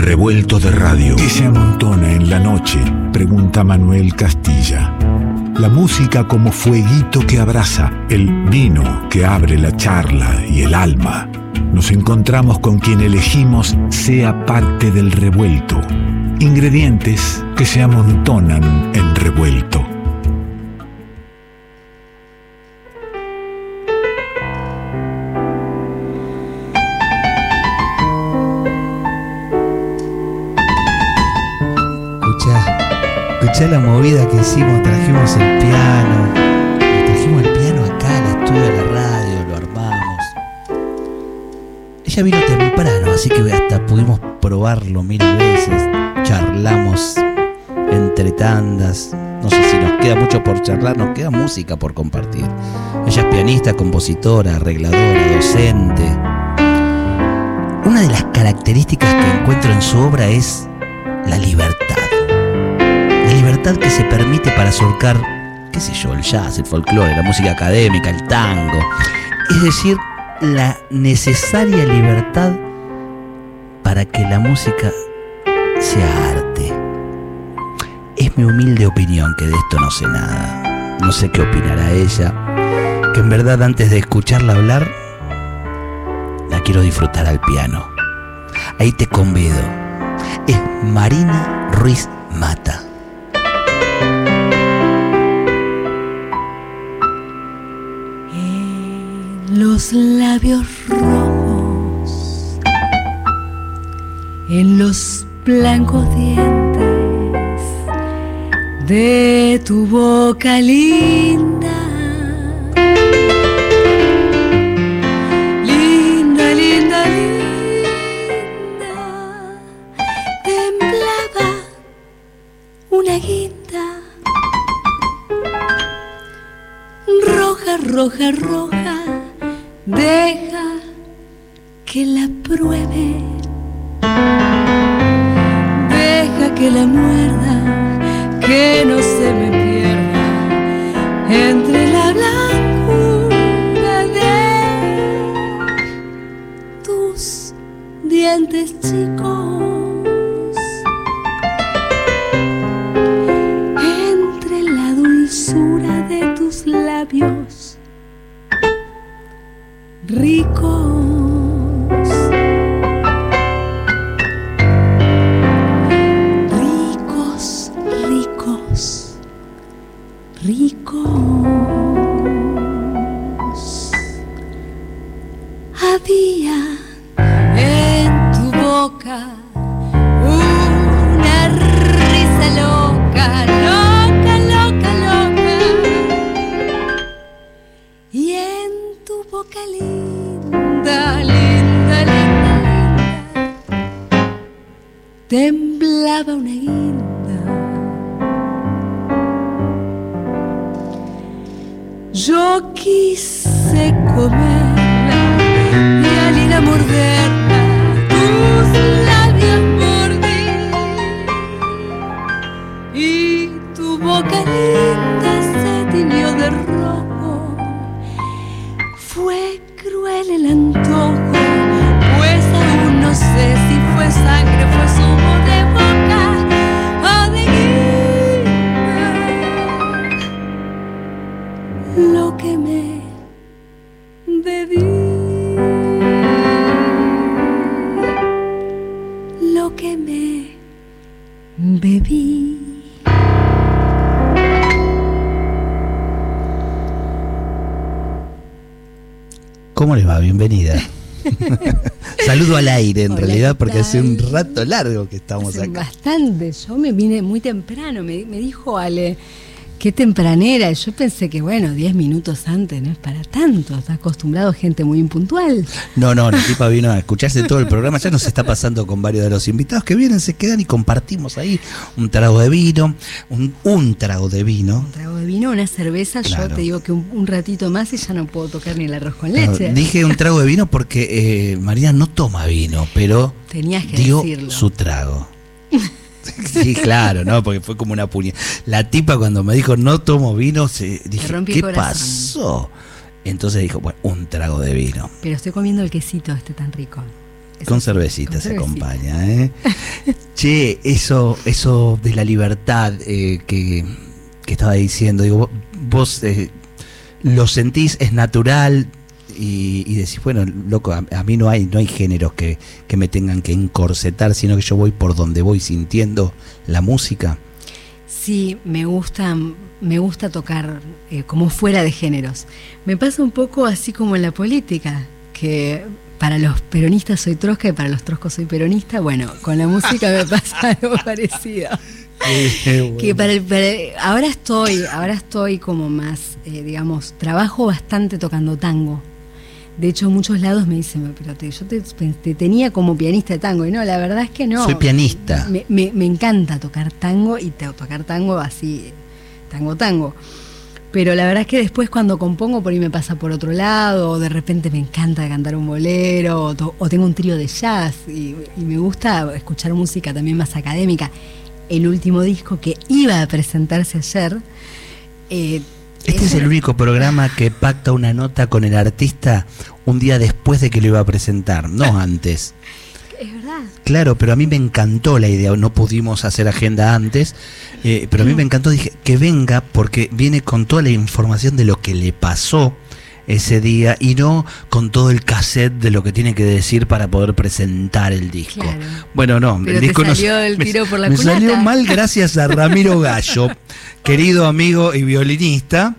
revuelto de radio. ¿Qué se amontona en la noche? Pregunta Manuel Castilla. La música como fueguito que abraza, el vino que abre la charla y el alma. Nos encontramos con quien elegimos sea parte del revuelto. Ingredientes que se amontonan en revuelto. La movida que hicimos, trajimos el piano, trajimos el piano acá al estudio de la radio, lo armamos. Ella vino temprano, así que hasta pudimos probarlo mil veces, charlamos entre tandas, no sé si nos queda mucho por charlar, nos queda música por compartir. Ella es pianista, compositora, arregladora, docente. Una de las características que encuentro en su obra es la libertad libertad que se permite para surcar, qué sé yo, el jazz, el folclore, la música académica, el tango. Es decir, la necesaria libertad para que la música sea arte. Es mi humilde opinión que de esto no sé nada. No sé qué opinará ella, que en verdad antes de escucharla hablar, la quiero disfrutar al piano. Ahí te convido. Es Marina Ruiz Mata. Los labios rojos, en los blancos dientes de tu boca linda. Linda, linda, linda, temblaba una guinda. Roja, roja, roja Deja que la pruebe. Deja que la muerda, que no se me pierda entre la blancura de tus dientes chicos. Entre la dulzura de tus labios rico. Al aire en realidad, porque hace un rato largo que estamos acá. Bastante, yo me vine muy temprano, me, me dijo Ale, qué tempranera. Yo pensé que, bueno, 10 minutos antes no es para tanto. Está acostumbrado gente muy impuntual. No, no, la tipa vino a escucharse todo el programa. Ya nos está pasando con varios de los invitados que vienen, se quedan y compartimos ahí un trago de vino, un, un trago de vino. Un trago de vino, una cerveza. Yo te digo que un, ratito más y ya no puedo tocar ni el arroz con leche. dije un trago de vino porque eh, María no toma vino, pero Tenías que dio su trago. Sí, claro, ¿no? Porque fue como una puña. La tipa cuando me dijo no tomo vino, se dije, ¿qué pasó? Entonces dijo, bueno, un trago de vino. Pero estoy comiendo el quesito este tan rico. con cervecita se acompaña, ¿eh? Che, eso, eso de la libertad eh, que, que estaba diciendo, digo, vos eh, lo sentís, es natural, y, y decís, bueno, loco, a, a mí no hay, no hay géneros que, que me tengan que encorsetar, sino que yo voy por donde voy sintiendo la música. Sí, me gusta, me gusta tocar eh, como fuera de géneros. Me pasa un poco así como en la política, que para los peronistas soy trosca y para los troscos soy peronista. Bueno, con la música me pasa algo parecido. Que para, el- para- ahora estoy, ahora estoy como más, eh, digamos, trabajo bastante tocando tango. De hecho, en muchos lados me dicen, pero te- yo te, te tenía como pianista de tango. Y no, la verdad es que no. Soy pianista. Me, me- me encanta tocar tango y te- tocar tango así, tango, tango. Pero la verdad es que después cuando compongo por ahí me pasa por otro lado, o de repente me encanta cantar un bolero, o, to- o tengo un trío de jazz, y, y me gusta escuchar música también más académica. El último disco que iba a presentarse ayer... eh, Este es el único programa que pacta una nota con el artista un día después de que lo iba a presentar, no antes. Es verdad. Claro, pero a mí me encantó la idea, no pudimos hacer agenda antes, eh, pero a mí me encantó, dije, que venga porque viene con toda la información de lo que le pasó ese día y no con todo el cassette de lo que tiene que decir para poder presentar el disco. Claro. Bueno, no, Pero el disco no- salió el me- tiro por la me salió mal gracias a Ramiro Gallo, querido amigo y violinista,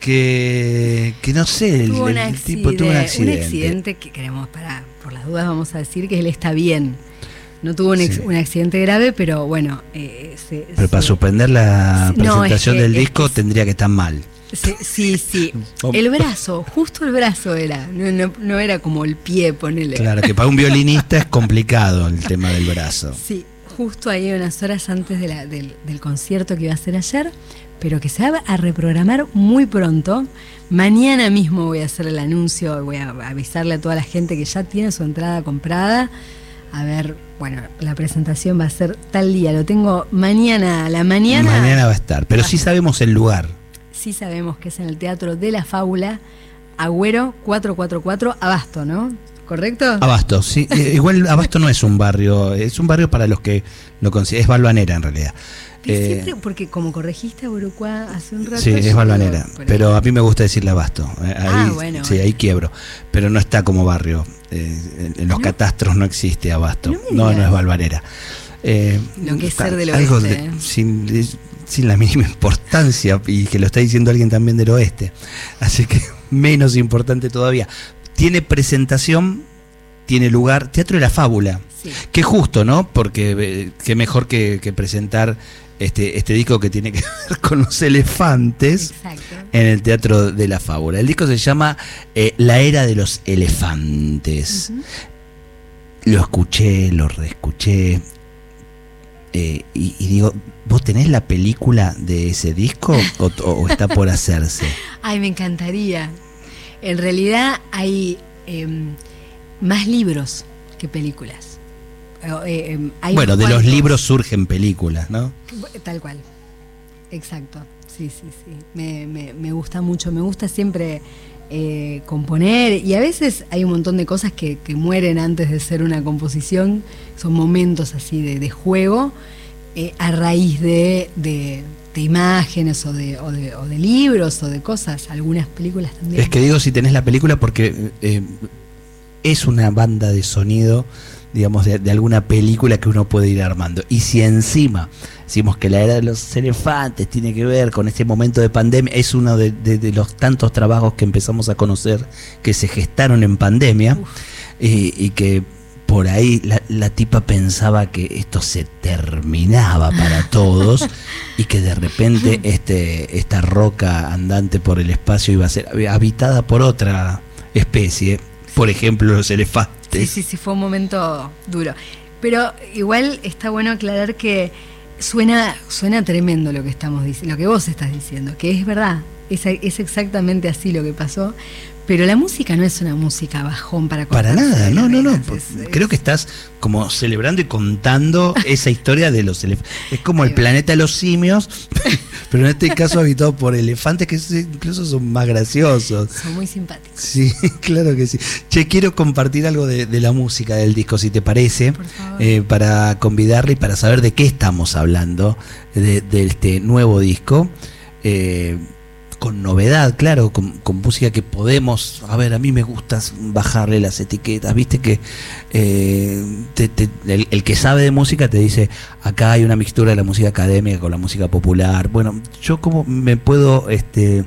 que, que no sé, el, Tuvo un, el tipo tuvo un accidente, un accidente que queremos, para, por las dudas vamos a decir que él está bien. No tuvo un, ex- Sí. un accidente grave, pero bueno. eh, se- Pero para se- suspender la no, presentación es que- del es disco que- tendría que estar mal. Sí, sí. El brazo, justo el brazo era. No, no- no era como el pie, ponele. Claro, que para un violinista es complicado el tema del brazo. Sí, justo ahí unas horas antes de la- del, del concierto que iba a ser ayer, pero que se va a reprogramar muy pronto. Mañana mismo voy a hacer el anuncio, voy a avisarle a toda la gente que ya tiene su entrada comprada. A ver, bueno, la presentación va a ser tal día, lo tengo mañana a la mañana. Mañana va a estar, pero sí sabemos el lugar. Sí sabemos que es en el Teatro de la Fábula, Agüero 444, Abasto, ¿no? ¿Correcto? Abasto, sí. eh, Igual Abasto no es un barrio, es un barrio para los que lo consideran, es Balvanera en realidad. Eh, siempre- porque como corregiste a hace un rato. Sí, es Balvanera, pero a mí me gusta decirle Abasto. eh, Ahí, Ah, bueno, sí, ahí quiebro, pero no está como barrio. eh, en, los No. catastros no existe Abasto. No No, es Balvanera. Eh, Lo que es ser del algo oeste, de- eh. sin, de- sin la mínima importancia y que lo está diciendo alguien también del oeste. Así que menos importante todavía. Tiene presentación, tiene lugar, Teatro de la Fábula. Sí. Qué justo, ¿no? Porque eh, qué mejor que, que presentar este, este disco que tiene que ver con los elefantes Exacto. en el Teatro de la Fábula. El disco se llama eh, La Era de los Elefantes. Lo escuché, lo reescuché. Eh, y, y digo, ¿vos tenés la película de ese disco o, o está por hacerse? Ay, me encantaría. En realidad hay em, más libros que películas. Eh, em, hay bueno, de los libros surgen películas, ¿no? Tal cual. Exacto. Sí, sí, sí. Me, me- me gusta mucho. Me gusta siempre eh, componer. Y a veces hay un montón de cosas que, que mueren antes de ser una composición. Son momentos así de, de juego eh, a raíz de, de- imágenes o de, o, de, o de libros o de cosas. Algunas películas también. Es que digo si tenés la película porque eh, es una banda de sonido, digamos, de, de alguna película que uno puede ir armando. Y si encima decimos que la era de los elefantes tiene que ver con este momento de pandemia, es uno de, de- de los tantos trabajos que empezamos a conocer que se gestaron en pandemia y, y que por ahí la, la tipa pensaba que esto se terminaba para todos y que de repente este, esta roca andante por el espacio iba a ser habitada por otra especie, por ejemplo los elefantes. Sí, sí, fue un momento duro. Pero igual está bueno aclarar que suena, suena tremendo lo que estamos diciendo, lo que vos estás diciendo, que es verdad, es, es exactamente así lo que pasó, Pero la música no es una música bajón para Para cortarse nada, no, no, no. es- Creo que estás como celebrando y contando esa historia de los elefantes. Es como el planeta de los simios, pero en este caso habitado por elefantes que incluso son más graciosos. son muy simpáticos. Sí, claro que sí. Che, quiero compartir algo de, de la música del disco, si te parece, Por favor. eh, para convidarle y para saber de qué estamos hablando de, de este nuevo disco. Eh, con novedad, claro, con, con música que podemos, a ver, a mí me gusta bajarle las etiquetas, viste que eh, te- te- el, el que sabe de música te dice, acá hay una mixtura de la música académica con la música popular. Bueno, yo como me puedo este,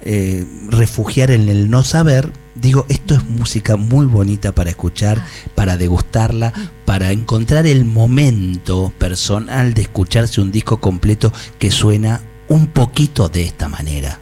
eh, refugiar en el no saber, digo, esto es música muy bonita para escuchar, para degustarla, para encontrar el momento personal de escucharse un disco completo que suena un poquito de esta manera.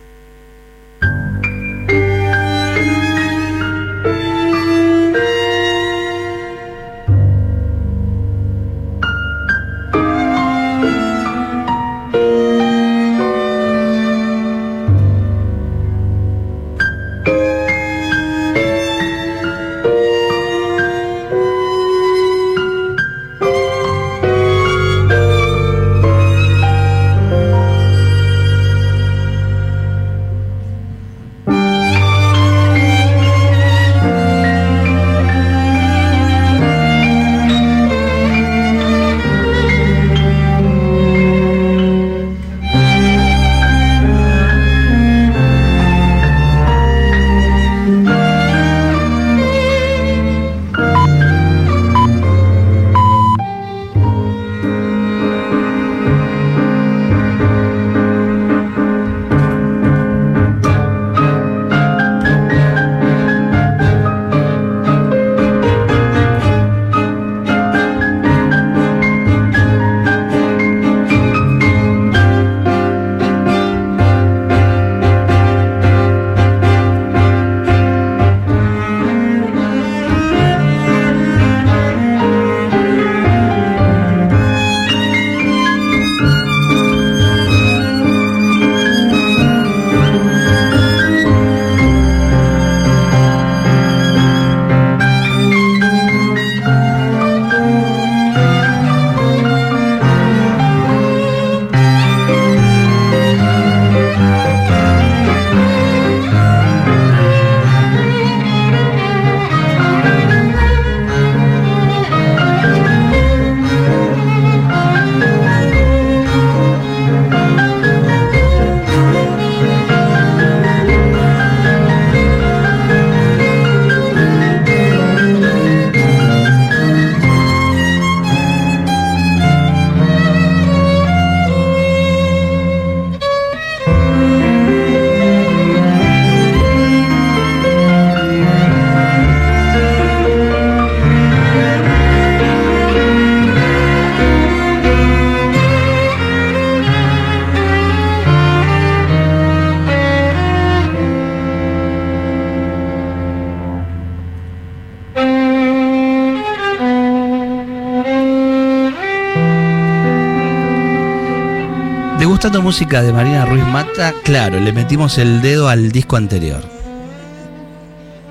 Degustando música de Marina Ruiz Mata, claro, le metimos el dedo al disco anterior.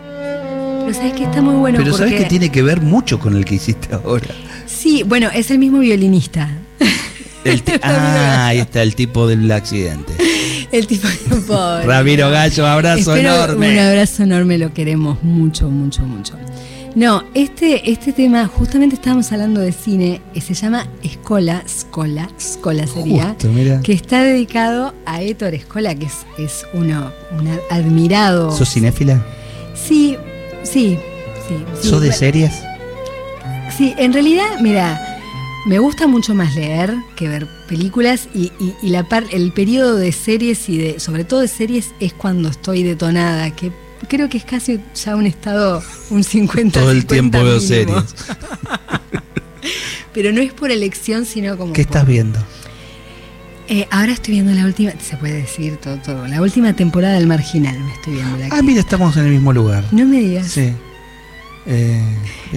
Pero sabes que está muy bueno Pero sabes que tiene que ver mucho con el que hiciste ahora. sí, bueno, es el mismo violinista. El ah, ahí está el tipo del accidente. El tipo pobre. Ramiro Gallo, abrazo Espero enorme. Un abrazo enorme, lo queremos mucho, mucho, mucho. No, este, este tema, justamente estábamos hablando de cine, y se llama Escola, Scola, Scola sería, Justo, que está dedicado a Héctor Escola, que es, es uno, un admirado. ¿Sos cinéfila? Sí, sí, sí. sí. ¿Sos de series? Sí, en realidad, mira, me gusta mucho más leer que ver películas y, y- y la par- el periodo de series y de, sobre todo de series, es cuando estoy detonada, que creo que es casi ya un estado, un 50 Todo el 50 tiempo veo series. Pero no es por elección, sino como... ¿Qué por- estás viendo? Eh, ahora estoy viendo la última, se puede decir todo, todo, la última temporada del Marginal, me estoy viendo. La, Ah, que- mira, estamos en el mismo lugar. no me digas. Sí. Eh.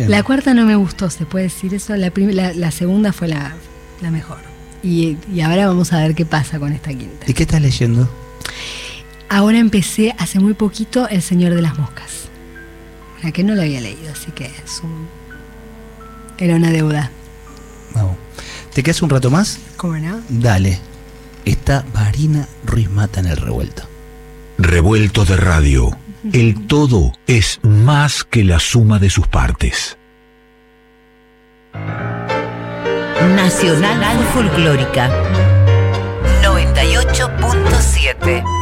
La cuarta no me gustó, se puede decir eso. La, la, la segunda fue la, la mejor. Y, y ahora vamos a ver qué pasa con esta quinta. ¿Y qué estás leyendo? Ahora empecé hace muy poquito El Señor de las Moscas. La que no lo había leído, así que es un, era una deuda. Vamos. ¿Te quedas un rato más? ¿Cómo no? Dale. Está Marina Ruiz Mata en el revuelto. Revuelto de radio. El todo es más que la suma de sus partes. Nacional Folclórica 98.7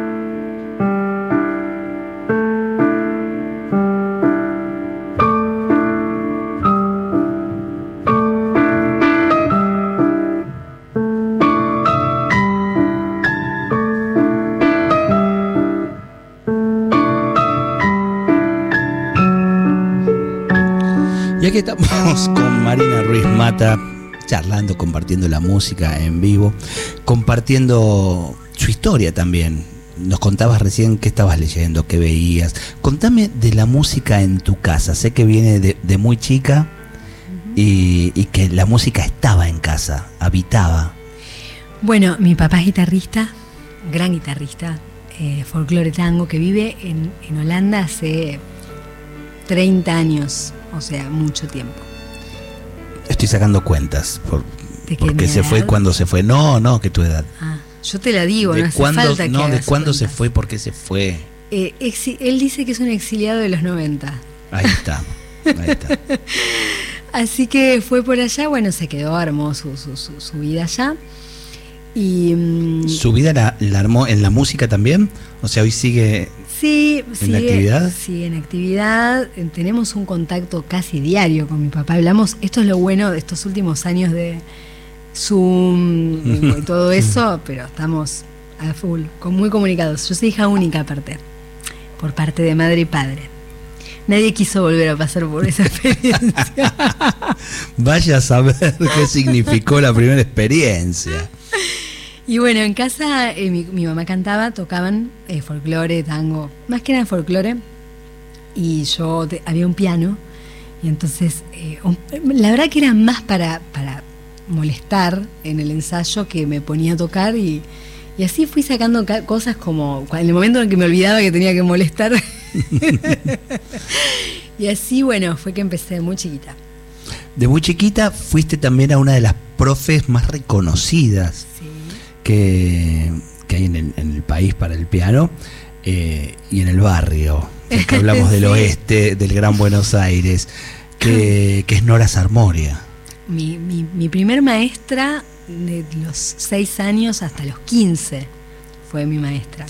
Con Marina Ruiz Mata, charlando, compartiendo la música en vivo, compartiendo su historia también. Nos contabas recién qué estabas leyendo, qué veías. Contame de la música en tu casa. Sé que viene de, muy chica y, que la música estaba en casa, habitaba. Bueno, mi papá es guitarrista, gran guitarrista, eh, folclore tango, que vive en, en Holanda hace 30 años, o sea, mucho tiempo. Estoy sacando cuentas. Por, ¿De qué, porque se fue cuando se fue. No, no, que tu edad. Ah, yo te la digo, no ¿De hace cuándo, falta que no, de cuándo se fue? ¿Por qué se fue? Eh, él dice que es un exiliado de los 90. Ahí está. Ahí está. Así que fue por allá, bueno, se quedó, armó su, su, su- su vida allá. Y mm, ¿Su vida la, la armó en la música también? O sea, hoy sigue. Sí, ¿En sigue- actividad? Sí, en actividad. Eh, Tenemos un contacto casi diario con mi papá. Hablamos, esto es lo bueno de estos últimos años de Zoom y todo eso, pero estamos a full, con- muy comunicados. Yo soy hija única aparte, por parte de madre y padre. Nadie quiso volver a pasar por esa experiencia. Vaya a saber qué significó la primera experiencia. Y bueno, en casa eh, mi, mi mamá cantaba, tocaban eh, folclore, tango, más que nada folclore. Y yo te- había un piano. Y entonces, eh, un- la verdad que era más para, para molestar en el ensayo que me ponía a tocar. Y, y así fui sacando ca- cosas como en el momento en que me olvidaba que tenía que molestar. y así, bueno, fue que empecé muy chiquita. De muy chiquita fuiste también a una de las profes más reconocidas. Que, que hay en el, en el país para el piano eh, y en el barrio. que hablamos del oeste, del Gran Buenos Aires, que, que es Nora Sarmoria. Mi, mi, mi primer maestra de los 6 años hasta los 15 fue mi maestra.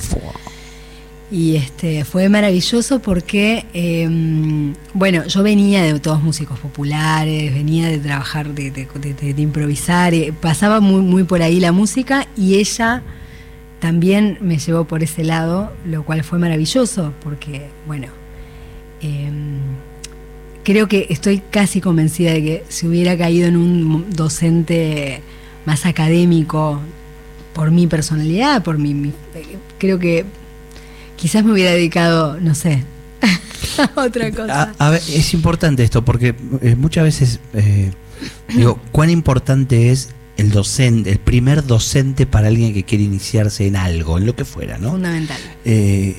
Y este fue maravilloso porque, eh, bueno, yo venía de todos músicos populares, venía de trabajar, de, de- improvisar, eh, pasaba muy, muy por ahí la música y ella también me llevó por ese lado, lo cual fue maravilloso porque, bueno, eh, creo que estoy casi convencida de que si hubiera caído en un docente más académico por mi personalidad, por mi, mi- eh, creo que quizás me hubiera dedicado, no sé, a otra cosa. A, a ver, es importante esto porque eh, muchas veces eh, digo, cuán importante es el docente, el primer docente para alguien que quiere iniciarse en algo, en lo que fuera, ¿no? Fundamental. Eh,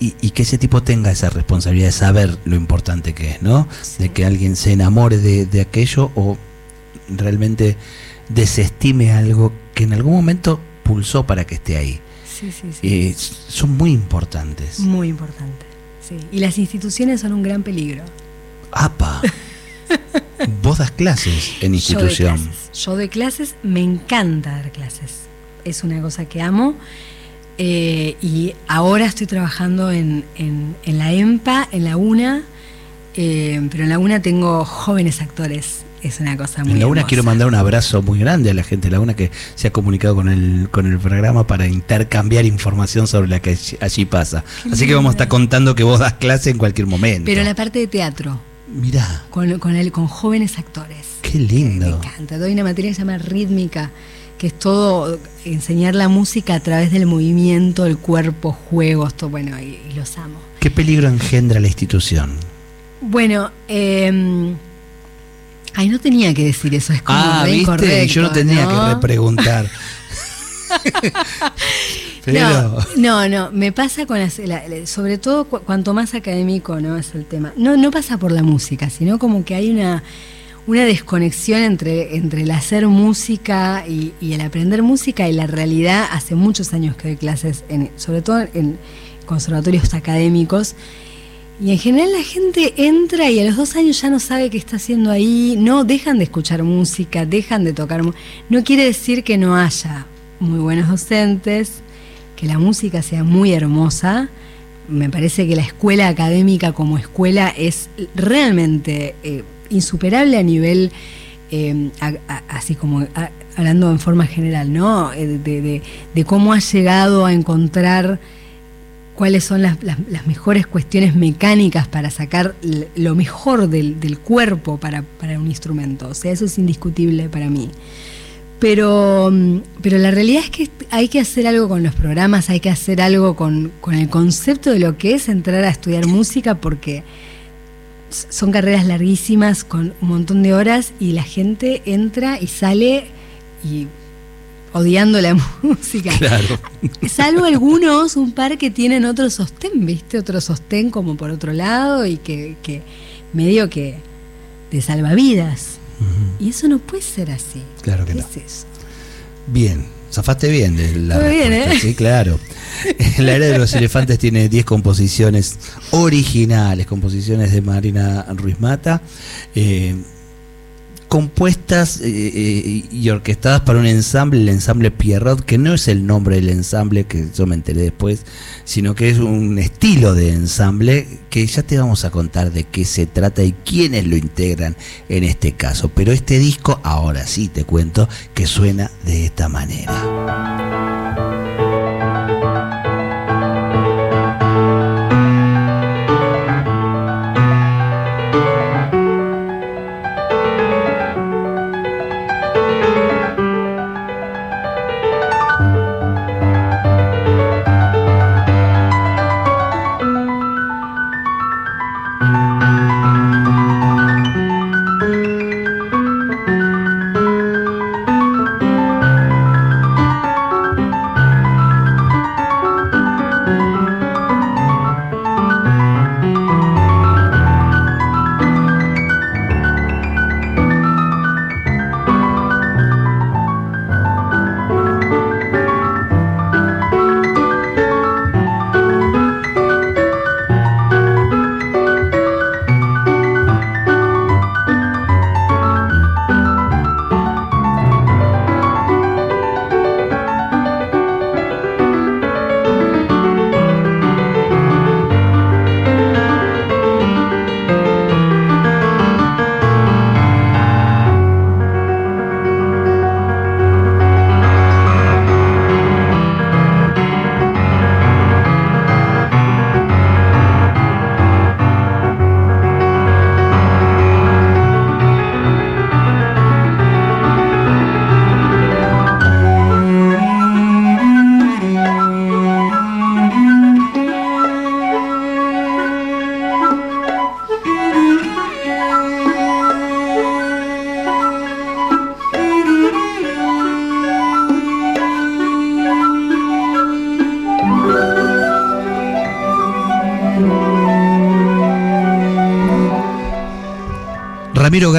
y, y que ese tipo tenga esa responsabilidad de saber lo importante que es, ¿no? De que alguien se enamore de, de aquello o realmente desestime algo que en algún momento pulsó para que esté ahí. Sí, sí, sí. Eh, son muy importantes. Muy importante. Sí. Y las instituciones son un gran peligro. ¡Apa! Vos das clases en Yo doy institución. clases. Yo doy clases, me encanta dar clases. Es una cosa que amo. Eh, y ahora estoy trabajando en, en- en la EMPA, en la UNA, eh, pero en la UNA tengo jóvenes actores es una cosa muy En la una hermosa. quiero mandar un abrazo muy grande a la gente de la una que se ha comunicado con el, con el programa para intercambiar información sobre la que allí- pasa. Así que vamos a estar contando que vos das clase en cualquier momento. Pero la parte de teatro, Mirá, con, con, el, con jóvenes actores. qué Me lindo. encanta. Doy una materia que se llama rítmica, que es todo enseñar la música a través del movimiento, el cuerpo, juegos, todo bueno, y, y los amo. ¿Qué peligro engendra la institución? Bueno, eh, ay, no tenía que decir eso, es como ah, viste, incorrecto, yo no tenía ¿no? que repreguntar. Pero No, no, no, me pasa con las, la- la- sobre todo cu- cuanto más académico no es el tema. No, no pasa por la música, sino como que hay una, una desconexión entre, entre el hacer música y, y el aprender música y la realidad. Hace muchos años que doy clases, en, sobre todo en conservatorios académicos. Y en general la gente entra y a los dos años ya no sabe qué está haciendo ahí, no dejan de escuchar música, dejan de tocar. No quiere decir que no haya muy buenos docentes, que la música sea muy hermosa. Me parece que la escuela académica como escuela es realmente eh, insuperable a nivel, a- así como hablando en forma general, ¿no? Eh, De, de- de cómo ha llegado a encontrar cuáles son las, mejores cuestiones mecánicas para sacar lo mejor del, del cuerpo para, para un instrumento. O sea, eso es indiscutible para mí. Pero, mm, pero la realidad es que hay que hacer algo con los programas, hay que hacer algo con, con el concepto de lo que es entrar a estudiar música, porque son carreras larguísimas con un montón de horas y la gente entra y sale y odiando la música. claro. Salvo algunos, un par que tienen otro sostén, ¿viste? Otro sostén como por otro lado y que, que medio que de salvavidas. Y eso no puede ser así. Claro que ¿Qué no. es eso? Bien, zafaste bien de la Muy bien, ¿eh? Sí, claro. La era de los elefantes tiene 10 composiciones originales, composiciones de Marina Ruiz Mata, eh, compuestas eh, eh, y orquestadas para un ensamble, el ensamble Pierrot, que no es el nombre del ensamble, que yo me enteré después, sino que es un estilo de ensamble que ya te vamos a contar de qué se trata y quiénes lo integran en este caso. Pero este disco, ahora sí te cuento, que suena de esta manera.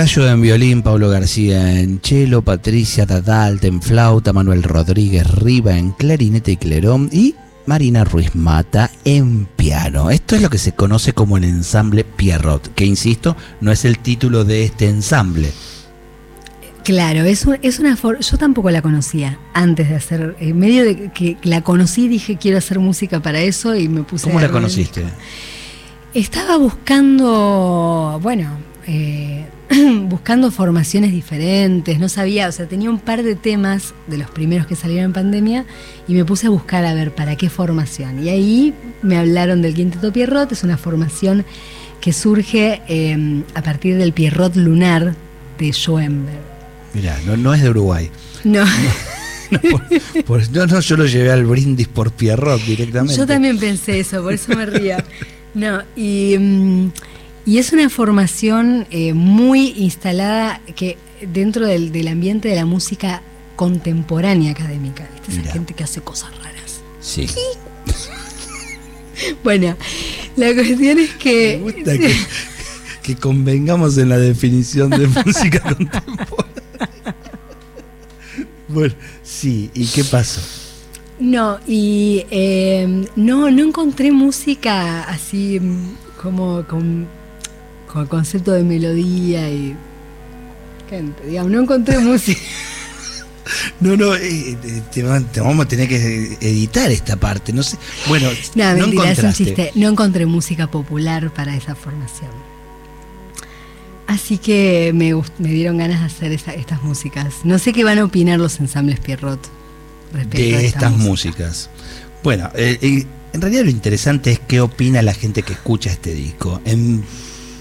Gallo en violín, Pablo García en cello, Patricia Tadalt en flauta, Manuel Rodríguez Riva en clarinete y clerón y Marina Ruiz Mata en piano. Esto es lo que se conoce como el ensamble Pierrot, que insisto, no es el título de este ensamble. Claro, es, un- es una for- yo tampoco la conocía antes de hacer, en medio de que la conocí dije quiero hacer música para eso y me puse ¿Cómo la conociste? Estaba buscando, bueno, eh, buscando formaciones diferentes, no sabía, o sea, tenía un par de temas de los primeros que salieron en pandemia y me puse a buscar a ver para qué formación. Y ahí me hablaron del Quinteto Pierrot, es una formación que surge eh, a partir del Pierrot Lunar de Schoenberg. Mirá, no, no es de Uruguay. No. No, por- por- no, no, yo lo llevé al brindis por Pierrot directamente. Yo también pensé eso, por eso me ría. No, y, mm, y es una formación eh, muy instalada que dentro del, del ambiente de la música contemporánea académica. ¿viste? Esa Mirá. gente que hace cosas raras. Sí. Bueno, la cuestión es Me que. gusta que, que convengamos en la definición de música contemporánea. Bueno, sí, ¿y qué pasó? No, y eh, no, no encontré música así mm, como con, con el concepto de melodía y. Gente, digamos, no encontré música. No, no, eh, eh, te, va- te vamos a tener que editar esta parte, no sé. Bueno, No, no mentira, es un encontraste. chiste. No encontré música popular para esa formación. Así que me, me dieron ganas de hacer esa- estas músicas. No sé qué van a opinar los ensambles Pierrot respecto a de esta estas música. músicas. Bueno, eh, eh, en realidad lo interesante es qué opina la gente que escucha este disco. En-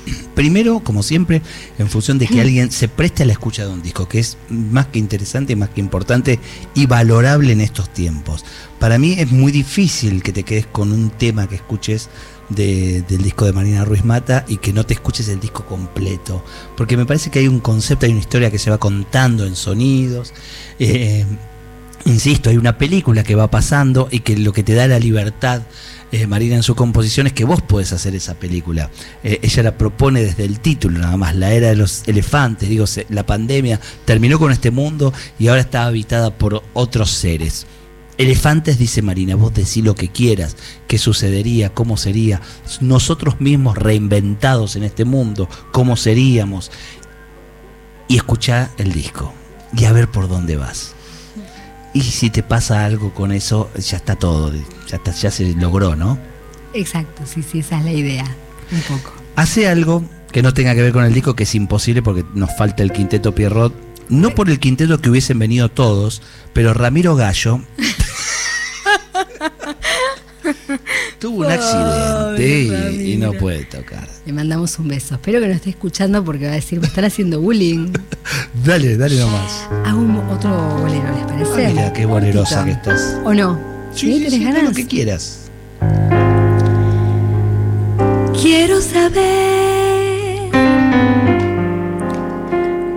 primero, como siempre, en función de que alguien se preste a la escucha de un disco, que es más que interesante, más que importante y valorable en estos tiempos. Para mí es muy difícil que te quedes con un tema que escuches de- del disco de Marina Ruiz Mata y que no te escuches el disco completo, porque me parece que hay un concepto, hay una historia que se va contando en sonidos. eh, Insisto, hay una película que va pasando y que lo que te da la libertad, eh, Marina, en su composición es que vos podés hacer esa película. Eh, ella la propone desde el título, nada más, la era de los elefantes, digo, la pandemia terminó con este mundo y ahora está habitada por otros seres. Elefantes, dice Marina, vos decís lo que quieras, qué sucedería, cómo sería, nosotros mismos reinventados en este mundo, cómo seríamos. Y escuchá el disco y a ver por dónde vas. Y si te pasa algo con eso, ya está todo, ya, está, ya se logró, ¿no? Exacto, sí, sí, esa es la idea. Un poco. Hace algo que no tenga que ver con el disco, que es imposible porque nos falta el quinteto Pierrot. No por el quinteto que hubiesen venido todos, pero Ramiro Gallo tuvo un accidente y- y, no puede tocar. Le mandamos un beso. Espero que no esté escuchando porque va a decir, me están haciendo bullying. Dale, dale nomás. Hago un- otro bolero, ¿les parece? Ah, mira, qué bolerosa que estás. ¿O no? Sí, ¿Sí? sí, ¿Tenés sí, haz ganas? lo que quieras. Quiero saber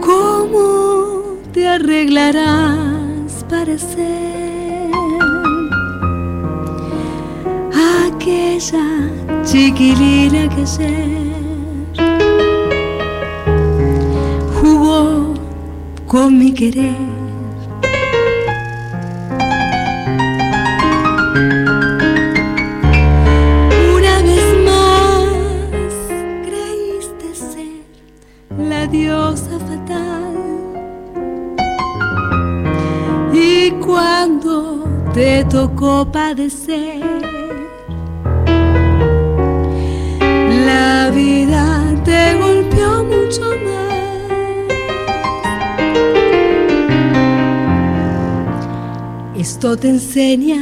cómo te arreglarás para ser aquella chiquilina que ayer jugó con mi querer. Una vez más creíste ser la diosa fatal. Y cuando te tocó padecer, Esto te enseña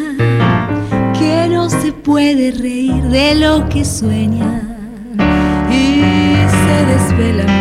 que no se puede reír de lo que sueñan y se desvelan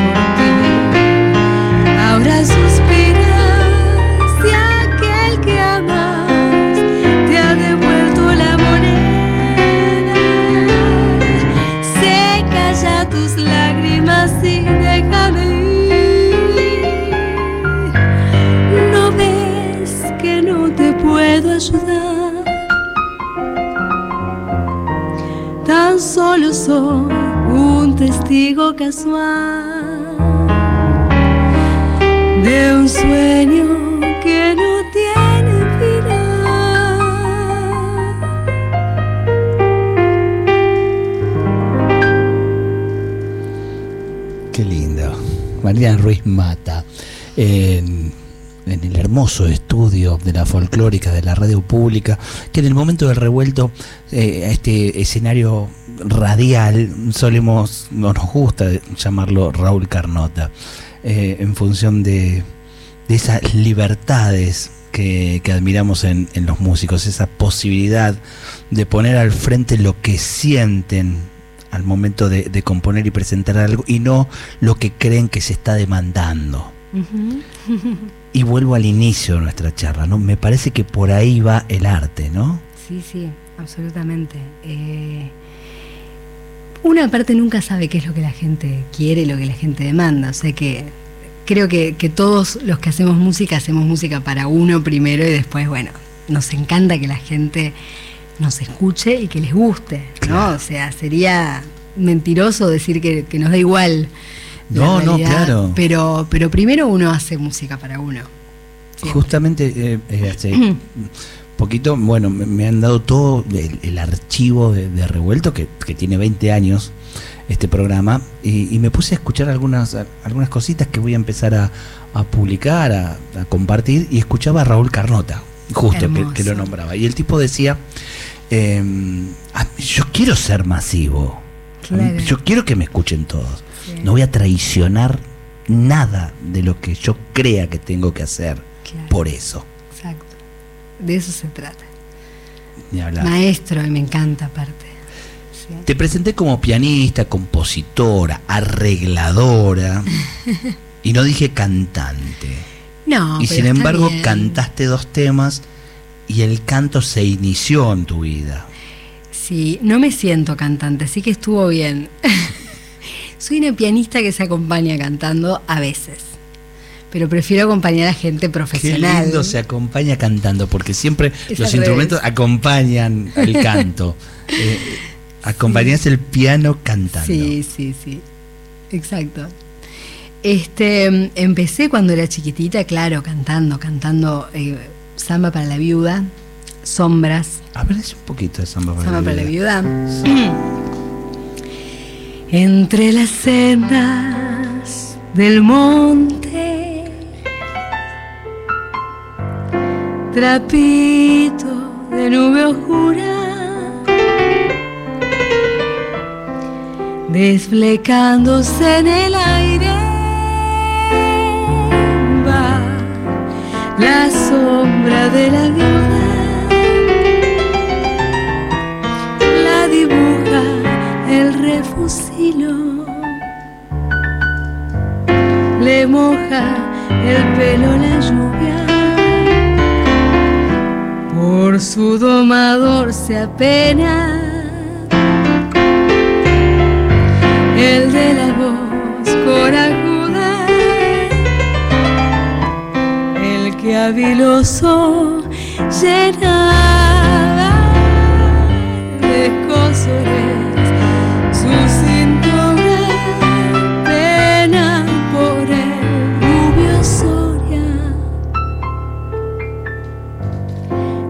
Mata. En, el hermoso estudio de la folclórica de la radio pública, que en el momento del revuelto eh, este escenario radial solemos, no nos gusta llamarlo Raúl Carnota. eh, en función de, de esas libertades que, admiramos en los músicos, esa posibilidad de poner al frente lo que sienten al momento de, de componer y presentar algo y no lo que creen que se está demandando. Y vuelvo al inicio de nuestra charla, ¿no? Me parece que por ahí va el arte, ¿no? Sí, sí, absolutamente. Eh, una parte nunca sabe qué es lo que la gente quiere, lo que la gente demanda. O sea que creo que, que todos los que hacemos música hacemos música para uno primero y después, bueno, nos encanta que la gente nos escuche y que les guste, ¿no? O sea, sería mentiroso decir que, que nos da igual. No, no, claro. Pero, pero primero uno hace música para uno. Siempre. Justamente eh, eh, hace poquito, bueno, me, me han dado todo el, el archivo de, de Revuelto, que, que tiene 20 años este programa, y, y me puse a escuchar algunas, algunas cositas que voy a empezar a, a publicar, a, a compartir, y escuchaba a Raúl Carnota, justo que, lo nombraba. Y el tipo decía, eh, "Ah, yo quiero ser masivo, Claro. yo quiero que me escuchen todos, Sí. no voy a traicionar nada de lo que yo crea que tengo que hacer Claro. por eso. Exacto. De eso se trata. Maestro, y me encanta aparte. Sí. Te presenté como pianista, compositora, arregladora y no dije cantante. No, y sin embargo bien. cantaste dos temas y el canto se inició en tu vida. Sí, no me siento cantante, así que estuvo bien. Soy una pianista que se acompaña cantando a veces, pero prefiero acompañar a gente Qué profesional. lindo se acompaña cantando porque siempre Es los instrumentos revés. acompañan el canto. Eh, acompañás el piano cantando. Sí, sí, sí. Exacto. Este, mm, empecé cuando era chiquitita, claro, cantando, cantando eh, samba para la viuda, sombras, A ver, es un poquito de samba para Samba la para la viuda. Entre las sendas del monte, trapito de nube oscura, desflecándose en el aire, la sombra de la viuda la dibuja el refusilo, le moja el pelo la lluvia, por su domador se apena, el de la voz corajuda, habiloso llenaba de cosores su cintura pena por el rubio Soria.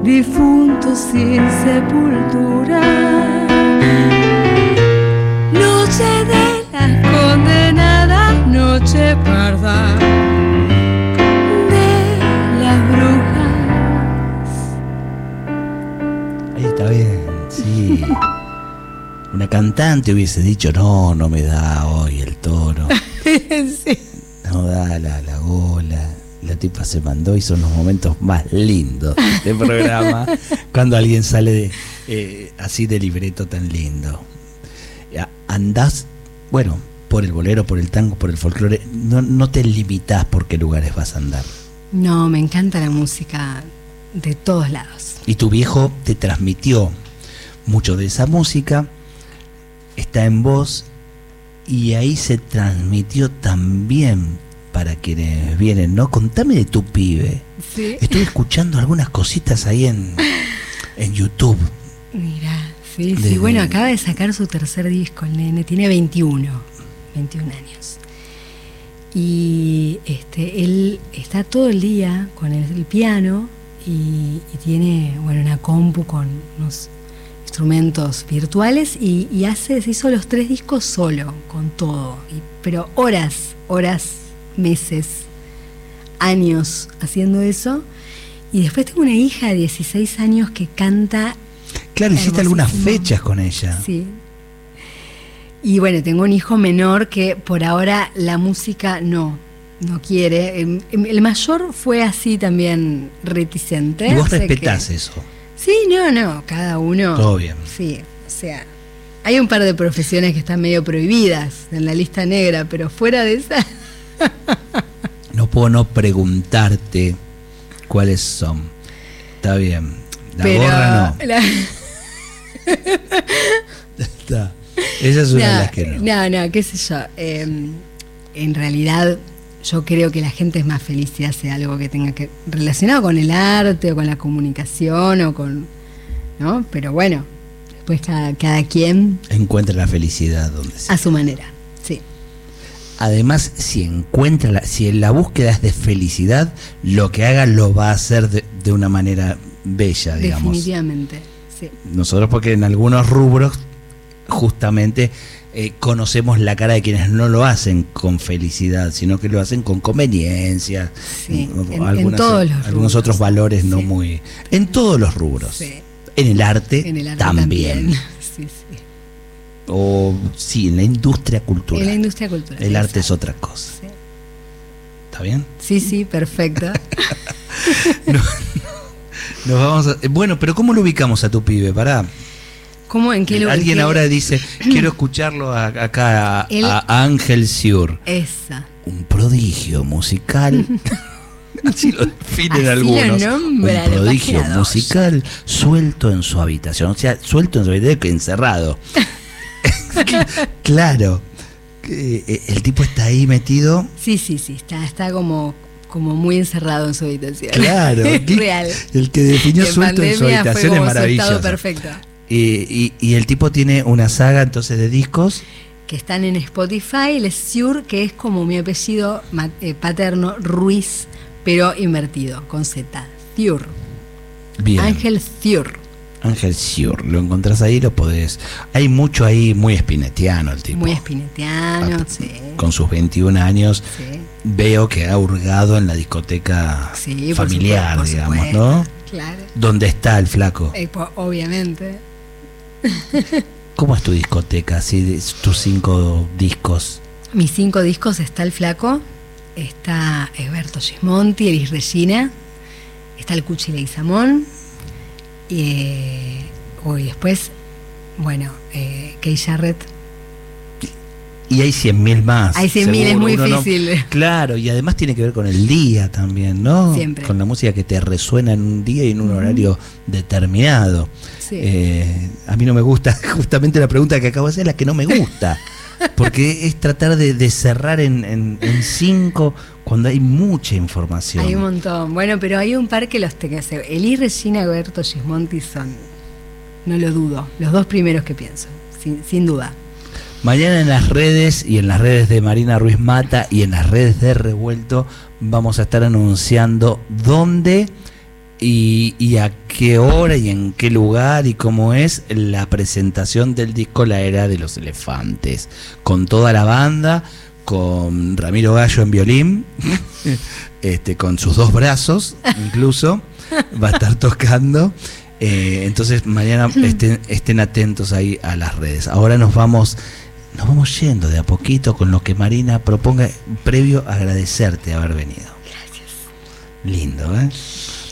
Difunto sin sepultura noche de las condenadas noche parda Una cantante hubiese dicho, no, no me da hoy el tono, sí. no da la, la gola. La tipa se mandó y son los momentos más lindos del programa cuando alguien sale de, eh, así de libreto tan lindo. Andás, bueno, por el bolero, por el tango, por el folclore, no, no te limitás por qué lugares vas a andar. No, me encanta la música de todos lados. Y tu viejo te transmitió mucho de esa música, está en vos y ahí se transmitió también para quienes vienen, ¿no? Contame de tu pibe. Sí. Estoy escuchando algunas cositas ahí en, en YouTube. Mira, sí, De- sí. Bueno, acaba de sacar su tercer disco, el nene. Tiene 21, 21 años. Y este, él está todo el día con el, el piano y, y tiene, bueno, una compu con unos instrumentos virtuales y, y hace, se hizo los tres discos solo, con todo. Y- pero horas, horas, meses, años haciendo eso. Y después tengo una hija de 16 años que canta Claro, hiciste algunas fechas con ella. Sí. Y bueno, tengo un hijo menor que por ahora la música no, no quiere. El mayor fue así también reticente. Y vos que- respetás eso. Sí, no, no, cada uno. Todo bien. Sí, o sea, hay un par de profesiones que están medio prohibidas en la lista negra, pero fuera de esa. No puedo no preguntarte cuáles son. Está bien. La pero gorra no. la- Está. Esa es una de las que no. no, no, qué sé yo. eh, en realidad, yo creo que la gente es más feliz si hace algo que tenga que. relacionado con el arte o con la comunicación o con. ¿No? Pero bueno, después cada, cada quien Encuentra la felicidad donde sea. a su manera. Sí. Además, si encuentra, la, si la búsqueda es de felicidad, lo que haga lo va a hacer de, de una manera bella, digamos. Definitivamente. Sí. Nosotros porque en algunos rubros justamente eh, conocemos la cara de quienes no lo hacen con felicidad, sino que lo hacen con conveniencia, Sí, o- en- en algunas- todos los algunos otros valores no muy... En todos los rubros. Sí. En el arte, En el arte también. también. Sí, sí. O sí, en la industria cultural. En la industria cultural. el arte es otra cosa. ¿Está bien? Sí, sí, perfecto. Nos vamos a- eh, bueno, pero ¿cómo lo ubicamos a tu pibe? Pará. ¿Cómo en qué lo Alguien qué- ahora dice, quiero escucharlo a- acá a, Ángel Siur. Esa. Un prodigio musical. Así lo definen Así lo algunos. nombra un prodigio musical suelto en su habitación. O sea, suelto en su habitación que encerrado. claro. Eh, El tipo está ahí metido. Sí, sí, sí, está, está como, como muy encerrado en su habitación. Claro. Real. El que definió suelto en su habitación es maravilloso. perfecto. Y, y- y el tipo tiene una saga entonces de discos. Que están en Spotify, Les Siur, que es como mi apellido eh, paterno, Ruiz, pero invertido, con Z. Ciur. Bien. Ángel Ciur. Ángel Siur. Lo encontrás ahí, lo podés. Hay mucho ahí muy espinetiano el tipo. Muy espinetiano, sí. Con sus 21 años. sí. veo que ha hurgado en la discoteca Sí, por familiar, supuesto, por digamos, supuesto. ¿no? Claro. ¿Dónde está el flaco? Eh, po- obviamente. ¿Cómo es tu discoteca? Así, tus cinco discos. Mis cinco discos está el flaco, está Egberto Gismonti, Elis Regina, está el Cuchi y eh, uy, después, bueno, eh, Kay Jarrett. Y hay 100.000 más. Hay 100.000, es muy uno no- difícil. Claro, y además tiene que ver con el día también, ¿no? Siempre. Con la música que te resuena en un día y en un horario determinado. Sí. Eh, a mí no me gusta, justamente la pregunta que acabo de hacer es la que no me gusta. Porque es tratar de, de cerrar en, en- en cinco cuando hay mucha información. Hay un montón. Bueno, pero hay un par que los tengo que hacer. Elis Regina, Egberto Gismonti son, no lo dudo, los dos primeros que pienso, sin, sin duda. Mañana en las redes y en las redes de Marina Ruiz Mata y en las redes de Revuelto vamos a estar anunciando dónde y, y a qué hora y en qué lugar y cómo es la presentación del disco La Era de los Elefantes. Con toda la banda, con Ramiro Gallo en violín, este, con sus dos brazos incluso, va a estar tocando. Eh, entonces mañana estén, estén atentos ahí a las redes. Ahora nos vamos, nos vamos yendo de a poquito con lo que Marina proponga, previo a agradecerte haber venido. Gracias. Lindo, ¿eh?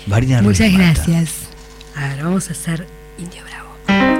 Marina Ruiz Muchas Mata. gracias. A ver, vamos a hacer Indio Bravo.